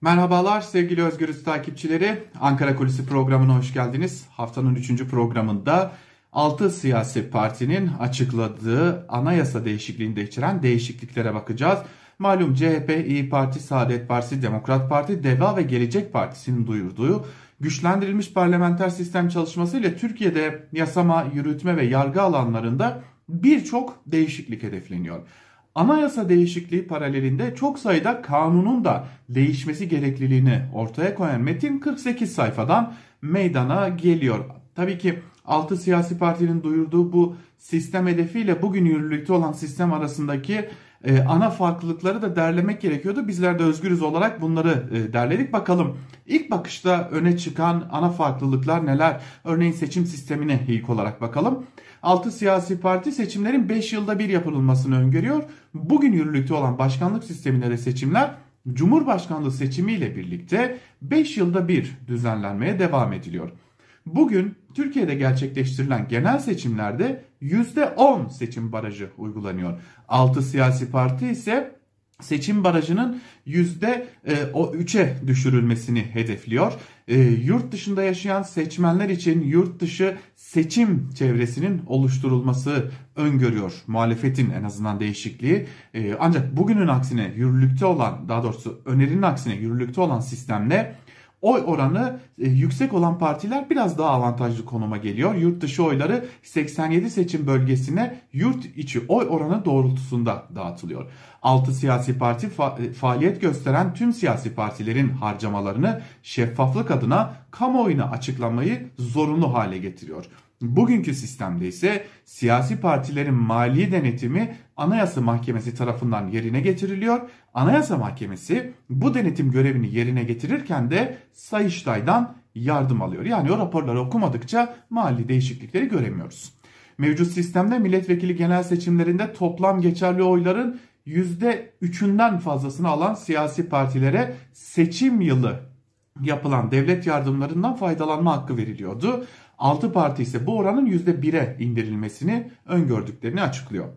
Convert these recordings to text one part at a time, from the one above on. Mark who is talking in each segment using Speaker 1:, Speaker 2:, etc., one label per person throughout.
Speaker 1: Merhabalar sevgili Özgürüz takipçileri. Ankara Kulisi programına hoş geldiniz. Haftanın 3. programında 6 siyasi partinin açıkladığı anayasa değişikliğinde içeren değişikliklere bakacağız. Malum CHP, İyi Parti, Saadet Partisi, Demokrat Parti, DEVA ve Gelecek Partisi'nin duyurduğu güçlendirilmiş parlamenter sistem çalışması ile Türkiye'de yasama, yürütme ve yargı alanlarında birçok değişiklik hedefleniyor. Anayasa değişikliği paralelinde çok sayıda kanunun da değişmesi gerekliliğini ortaya koyan metin 48 sayfadan meydana geliyor. Tabii ki 6 siyasi partinin duyurduğu bu sistem hedefiyle bugün yürürlükte olan sistem arasındaki e, ana farklılıkları da derlemek gerekiyordu. Bizler de özgürüz olarak bunları e, derledik. Bakalım ilk bakışta öne çıkan ana farklılıklar neler? Örneğin seçim sistemine ilk olarak bakalım. 6 siyasi parti seçimlerin 5 yılda bir yapılmasını öngörüyor. Bugün yürürlükte olan başkanlık sisteminde de seçimler Cumhurbaşkanlığı seçimiyle birlikte 5 yılda bir düzenlenmeye devam ediliyor. Bugün Türkiye'de gerçekleştirilen genel seçimlerde %10 seçim barajı uygulanıyor. 6 siyasi parti ise seçim barajının %3'e düşürülmesini hedefliyor. E, yurt dışında yaşayan seçmenler için yurt dışı seçim çevresinin oluşturulması öngörüyor. Muhalefetin en azından değişikliği. E, ancak bugünün aksine yürürlükte olan daha doğrusu önerinin aksine yürürlükte olan sistemle oy oranı e, yüksek olan partiler biraz daha avantajlı konuma geliyor. Yurt dışı oyları 87 seçim bölgesine yurt içi oy oranı doğrultusunda dağıtılıyor. 6 siyasi parti fa- e, faaliyet gösteren tüm siyasi partilerin harcamalarını şeffaflık adına kamuoyuna açıklamayı zorunlu hale getiriyor. Bugünkü sistemde ise siyasi partilerin mali denetimi Anayasa Mahkemesi tarafından yerine getiriliyor. Anayasa Mahkemesi bu denetim görevini yerine getirirken de Sayıştay'dan yardım alıyor. Yani o raporları okumadıkça mali değişiklikleri göremiyoruz. Mevcut sistemde milletvekili genel seçimlerinde toplam geçerli oyların %3'ünden fazlasını alan siyasi partilere seçim yılı yapılan devlet yardımlarından faydalanma hakkı veriliyordu. 6 parti ise bu oranın %1'e indirilmesini öngördüklerini açıklıyor.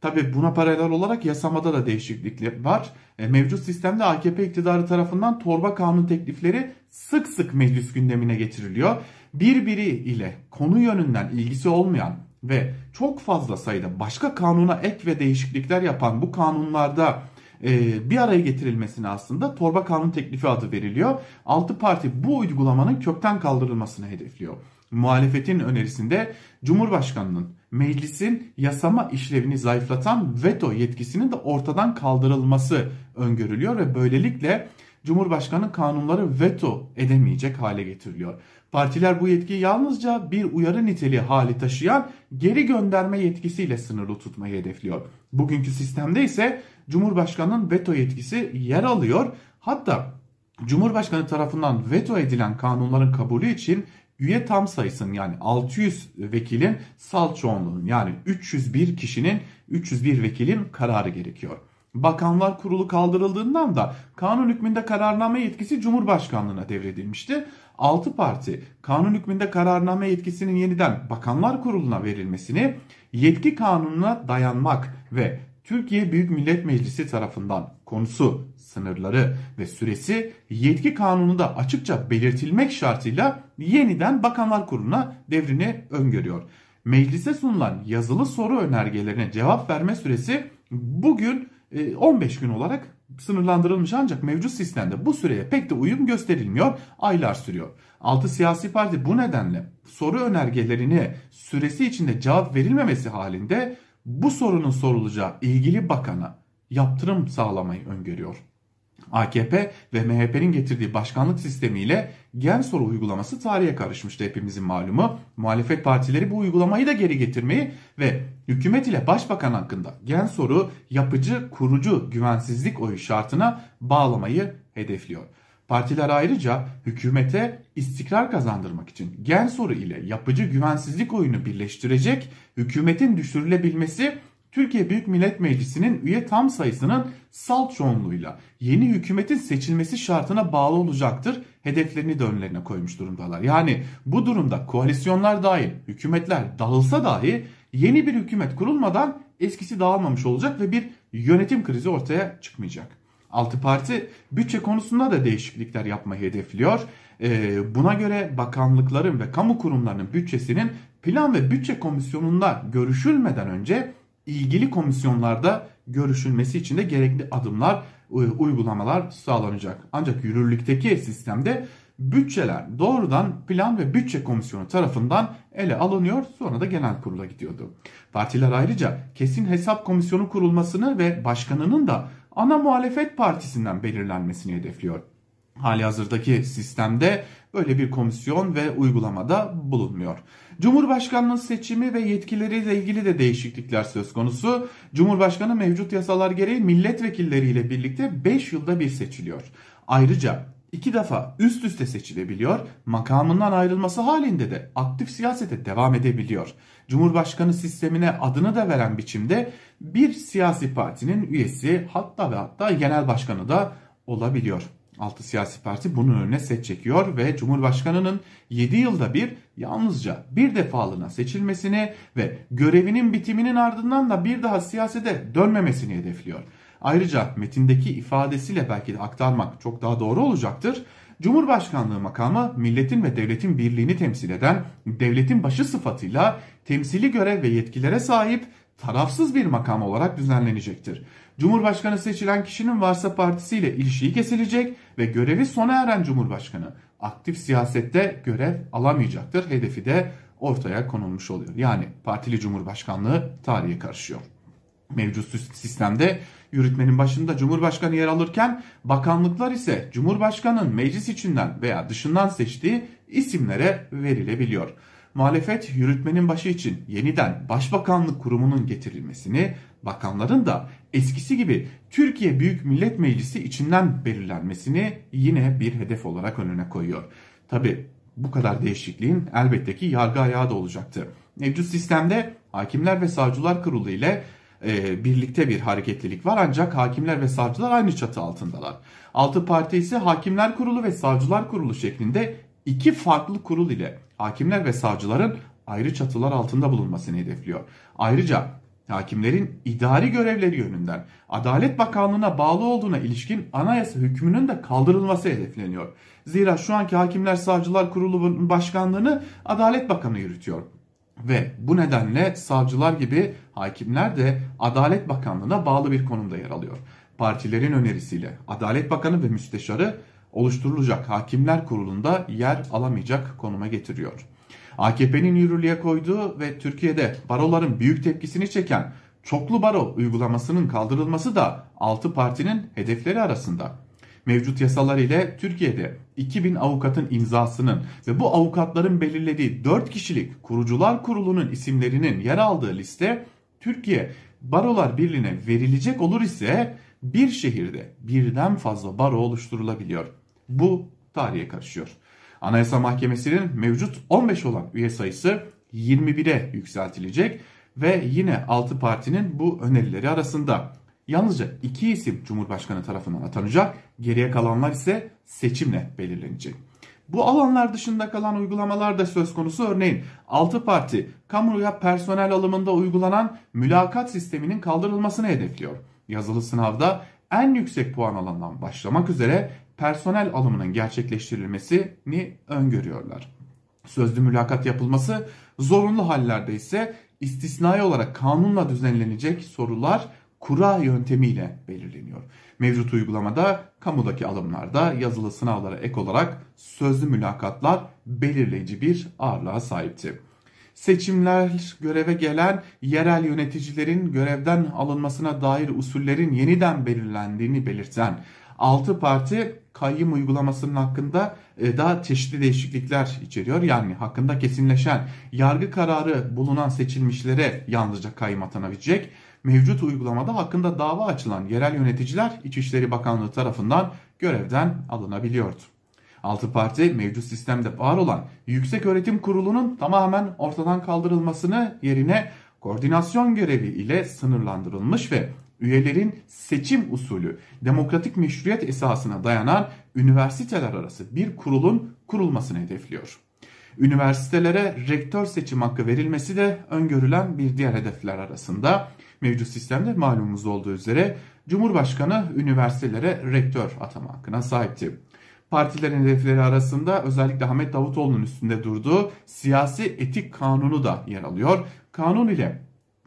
Speaker 1: Tabi buna paralel olarak yasamada da değişiklikler var. E, mevcut sistemde AKP iktidarı tarafından torba kanun teklifleri sık sık meclis gündemine getiriliyor. Birbiri ile konu yönünden ilgisi olmayan ve çok fazla sayıda başka kanuna ek ve değişiklikler yapan bu kanunlarda e, bir araya getirilmesine aslında torba kanun teklifi adı veriliyor. 6 parti bu uygulamanın kökten kaldırılmasını hedefliyor. Muhalefetin önerisinde Cumhurbaşkanının meclisin yasama işlevini zayıflatan veto yetkisinin de ortadan kaldırılması öngörülüyor ve böylelikle Cumhurbaşkanı kanunları veto edemeyecek hale getiriliyor. Partiler bu yetkiyi yalnızca bir uyarı niteliği hali taşıyan geri gönderme yetkisiyle sınırlı tutmayı hedefliyor. Bugünkü sistemde ise Cumhurbaşkanının veto yetkisi yer alıyor. Hatta Cumhurbaşkanı tarafından veto edilen kanunların kabulü için üye tam sayısının yani 600 vekilin salt çoğunluğunun yani 301 kişinin 301 vekilin kararı gerekiyor. Bakanlar Kurulu kaldırıldığından da kanun hükmünde kararname yetkisi Cumhurbaşkanlığına devredilmişti. 6 parti kanun hükmünde kararname yetkisinin yeniden Bakanlar Kurulu'na verilmesini yetki kanununa dayanmak ve Türkiye Büyük Millet Meclisi tarafından konusu, sınırları ve süresi yetki kanununda açıkça belirtilmek şartıyla yeniden Bakanlar Kurulu'na devrini öngörüyor. Meclise sunulan yazılı soru önergelerine cevap verme süresi bugün 15 e, gün olarak sınırlandırılmış ancak mevcut sistemde bu süreye pek de uyum gösterilmiyor, aylar sürüyor. Altı siyasi parti bu nedenle soru önergelerini süresi içinde cevap verilmemesi halinde bu sorunun sorulacağı ilgili bakana yaptırım sağlamayı öngörüyor. AKP ve MHP'nin getirdiği başkanlık sistemiyle gen soru uygulaması tarihe karışmıştı hepimizin malumu. Muhalefet partileri bu uygulamayı da geri getirmeyi ve hükümet ile başbakan hakkında gen soru yapıcı kurucu güvensizlik oyu şartına bağlamayı hedefliyor. Partiler ayrıca hükümete istikrar kazandırmak için gen soru ile yapıcı güvensizlik oyunu birleştirecek hükümetin düşürülebilmesi Türkiye Büyük Millet Meclisi'nin üye tam sayısının salt çoğunluğuyla yeni hükümetin seçilmesi şartına bağlı olacaktır. Hedeflerini de önlerine koymuş durumdalar. Yani bu durumda koalisyonlar dahil hükümetler dağılsa dahi yeni bir hükümet kurulmadan eskisi dağılmamış olacak ve bir yönetim krizi ortaya çıkmayacak. Altı parti bütçe konusunda da değişiklikler yapmayı hedefliyor. Ee, buna göre bakanlıkların ve kamu kurumlarının bütçesinin plan ve bütçe komisyonunda görüşülmeden önce ilgili komisyonlarda görüşülmesi için de gerekli adımlar, e, uygulamalar sağlanacak. Ancak yürürlükteki sistemde bütçeler doğrudan plan ve bütçe komisyonu tarafından ele alınıyor sonra da genel kurula gidiyordu. Partiler ayrıca kesin hesap komisyonu kurulmasını ve başkanının da ana muhalefet partisinden belirlenmesini hedefliyor. Hali hazırdaki sistemde böyle bir komisyon ve uygulamada bulunmuyor. Cumhurbaşkanlığı seçimi ve yetkileriyle ilgili de değişiklikler söz konusu. Cumhurbaşkanı mevcut yasalar gereği milletvekilleriyle birlikte 5 yılda bir seçiliyor. Ayrıca iki defa üst üste seçilebiliyor, makamından ayrılması halinde de aktif siyasete devam edebiliyor. Cumhurbaşkanı sistemine adını da veren biçimde bir siyasi partinin üyesi hatta ve hatta genel başkanı da olabiliyor. Altı siyasi parti bunun önüne set çekiyor ve Cumhurbaşkanı'nın 7 yılda bir yalnızca bir defalığına seçilmesini ve görevinin bitiminin ardından da bir daha siyasete dönmemesini hedefliyor. Ayrıca metindeki ifadesiyle belki de aktarmak çok daha doğru olacaktır. Cumhurbaşkanlığı makamı milletin ve devletin birliğini temsil eden devletin başı sıfatıyla temsili görev ve yetkilere sahip tarafsız bir makam olarak düzenlenecektir. Cumhurbaşkanı seçilen kişinin varsa partisiyle ilişiği kesilecek ve görevi sona eren Cumhurbaşkanı aktif siyasette görev alamayacaktır. Hedefi de ortaya konulmuş oluyor. Yani partili cumhurbaşkanlığı tarihe karışıyor. Mevcut sistemde yürütmenin başında Cumhurbaşkanı yer alırken bakanlıklar ise Cumhurbaşkanı'nın meclis içinden veya dışından seçtiği isimlere verilebiliyor. Muhalefet yürütmenin başı için yeniden Başbakanlık Kurumu'nun getirilmesini, bakanların da eskisi gibi Türkiye Büyük Millet Meclisi içinden belirlenmesini yine bir hedef olarak önüne koyuyor. Tabi bu kadar değişikliğin elbette ki yargı ayağı da olacaktı. Mevcut sistemde Hakimler ve Savcılar Kurulu ile e, birlikte bir hareketlilik var ancak hakimler ve savcılar aynı çatı altındalar. Altı parti ise Hakimler Kurulu ve Savcılar Kurulu şeklinde iki farklı kurul ile hakimler ve savcıların ayrı çatılar altında bulunmasını hedefliyor. Ayrıca hakimlerin idari görevleri yönünden Adalet Bakanlığı'na bağlı olduğuna ilişkin anayasa hükmünün de kaldırılması hedefleniyor. Zira şu anki Hakimler Savcılar Kurulu başkanlığını Adalet Bakanı yürütüyor. Ve bu nedenle savcılar gibi hakimler de Adalet Bakanlığı'na bağlı bir konumda yer alıyor. Partilerin önerisiyle Adalet Bakanı ve Müsteşarı oluşturulacak Hakimler Kurulu'nda yer alamayacak konuma getiriyor. AKP'nin yürürlüğe koyduğu ve Türkiye'de baroların büyük tepkisini çeken çoklu baro uygulamasının kaldırılması da 6 partinin hedefleri arasında. Mevcut yasalar ile Türkiye'de 2000 avukatın imzasının ve bu avukatların belirlediği 4 kişilik kurucular kurulunun isimlerinin yer aldığı liste Türkiye Barolar Birliği'ne verilecek olur ise bir şehirde birden fazla baro oluşturulabiliyor. Bu tarihe karışıyor. Anayasa Mahkemesi'nin mevcut 15 olan üye sayısı 21'e yükseltilecek ve yine 6 partinin bu önerileri arasında. Yalnızca iki isim Cumhurbaşkanı tarafından atanacak, geriye kalanlar ise seçimle belirlenecek. Bu alanlar dışında kalan uygulamalar da söz konusu. Örneğin 6 parti kamuya personel alımında uygulanan mülakat sisteminin kaldırılmasını hedefliyor. Yazılı sınavda en yüksek puan alandan başlamak üzere personel alımının gerçekleştirilmesini öngörüyorlar. Sözlü mülakat yapılması zorunlu hallerde ise istisnai olarak kanunla düzenlenecek sorular kura yöntemiyle belirleniyor. Mevcut uygulamada kamudaki alımlarda yazılı sınavlara ek olarak sözlü mülakatlar belirleyici bir ağırlığa sahipti. Seçimler göreve gelen yerel yöneticilerin görevden alınmasına dair usullerin yeniden belirlendiğini belirten 6 parti kayyum uygulamasının hakkında e, daha çeşitli değişiklikler içeriyor. Yani hakkında kesinleşen yargı kararı bulunan seçilmişlere yalnızca kayyum atanabilecek. Mevcut uygulamada hakkında dava açılan yerel yöneticiler İçişleri Bakanlığı tarafından görevden alınabiliyordu. Altı parti mevcut sistemde var olan Yüksek Öğretim Kurulu'nun tamamen ortadan kaldırılmasını yerine koordinasyon görevi ile sınırlandırılmış ve üyelerin seçim usulü demokratik meşruiyet esasına dayanan üniversiteler arası bir kurulun kurulmasını hedefliyor. Üniversitelere rektör seçim hakkı verilmesi de öngörülen bir diğer hedefler arasında. Mevcut sistemde malumumuz olduğu üzere Cumhurbaşkanı üniversitelere rektör atama hakkına sahipti. Partilerin hedefleri arasında özellikle Ahmet Davutoğlu'nun üstünde durduğu siyasi etik kanunu da yer alıyor. Kanun ile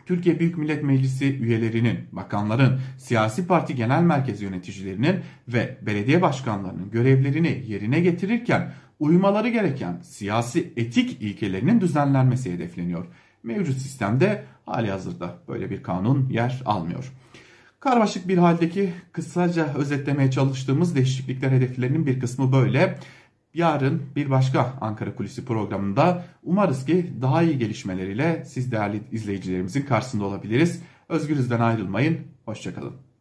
Speaker 1: Türkiye Büyük Millet Meclisi üyelerinin, bakanların, siyasi parti genel merkez yöneticilerinin ve belediye başkanlarının görevlerini yerine getirirken uymaları gereken siyasi etik ilkelerinin düzenlenmesi hedefleniyor. Mevcut sistemde hali hazırda böyle bir kanun yer almıyor. Karmaşık bir haldeki kısaca özetlemeye çalıştığımız değişiklikler hedeflerinin bir kısmı böyle. Yarın bir başka Ankara Kulisi programında umarız ki daha iyi gelişmeleriyle siz değerli izleyicilerimizin karşısında olabiliriz. Özgürüz'den ayrılmayın. Hoşçakalın.